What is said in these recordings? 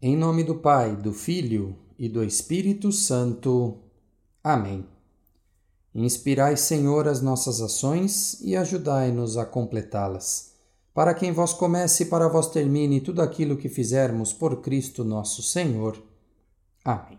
Em nome do Pai, do Filho e do Espírito Santo. Amém. Inspirai, Senhor, as nossas ações e ajudai-nos a completá-las, para que em vós comece e para vós termine tudo aquilo que fizermos por Cristo nosso Senhor. Amém.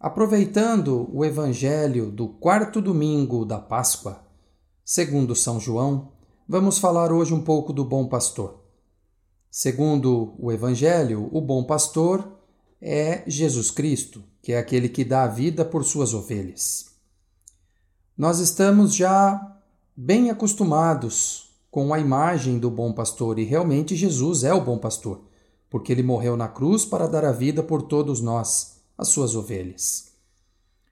Aproveitando o Evangelho do quarto domingo da Páscoa, segundo São João, vamos falar hoje um pouco do bom pastor. Segundo o Evangelho, o bom pastor é Jesus Cristo, que é aquele que dá a vida por suas ovelhas. Nós estamos já bem acostumados com a imagem do bom pastor e realmente Jesus é o bom pastor, porque ele morreu na cruz para dar a vida por todos nós, as suas ovelhas.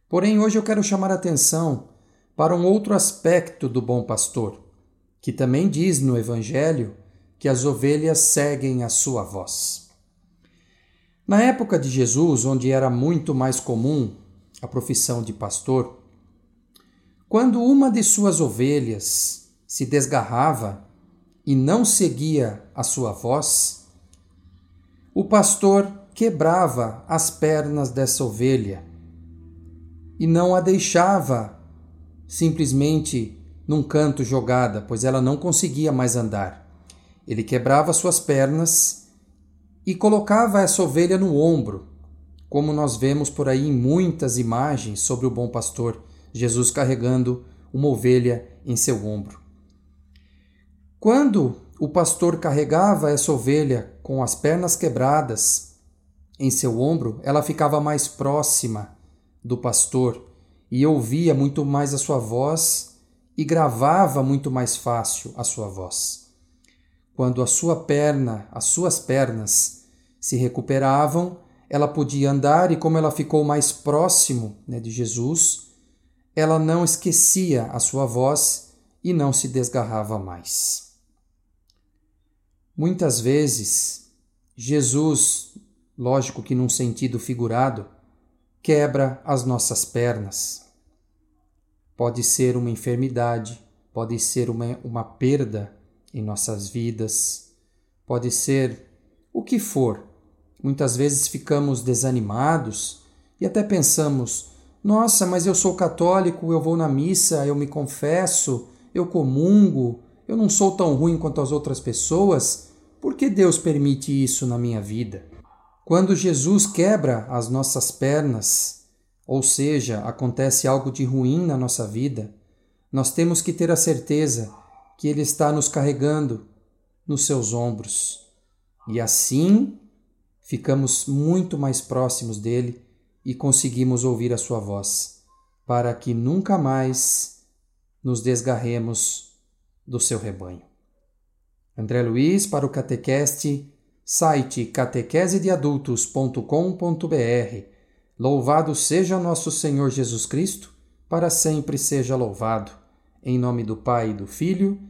Porém, hoje eu quero chamar a atenção para um outro aspecto do bom pastor, que também diz no Evangelho que as ovelhas seguem a sua voz. Na época de Jesus, onde era muito mais comum a profissão de pastor, quando uma de suas ovelhas se desgarrava e não seguia a sua voz, o pastor quebrava as pernas dessa ovelha e não a deixava simplesmente num canto jogada, pois ela não conseguia mais andar. Ele quebrava suas pernas e colocava essa ovelha no ombro, como nós vemos por aí em muitas imagens sobre o bom pastor, Jesus carregando uma ovelha em seu ombro. Quando o pastor carregava essa ovelha com as pernas quebradas em seu ombro, ela ficava mais próxima do pastor e ouvia muito mais a sua voz e gravava muito mais fácil a sua voz. Quando a sua perna, as suas pernas se recuperavam, ela podia andar e como ela ficou mais próximo né, de Jesus, ela não esquecia a sua voz e não se desgarrava mais. Muitas vezes, Jesus, lógico que num sentido figurado, quebra as nossas pernas. Pode ser uma enfermidade, pode ser uma, uma perda em nossas vidas, pode ser o que for. Muitas vezes ficamos desanimados e até pensamos: nossa, mas eu sou católico, eu vou na missa, eu me confesso, eu comungo, eu não sou tão ruim quanto as outras pessoas, por que Deus permite isso na minha vida? Quando Jesus quebra as nossas pernas, ou seja, acontece algo de ruim na nossa vida, nós temos que ter a certeza que Ele está nos carregando nos seus ombros. E assim ficamos muito mais próximos dele e conseguimos ouvir a sua voz, para que nunca mais nos desgarremos do seu rebanho. André Luiz para o Catequeste, site catequesedeadultos.com.br. Louvado seja nosso Senhor Jesus Cristo, para sempre seja louvado. Em nome do Pai, do Filho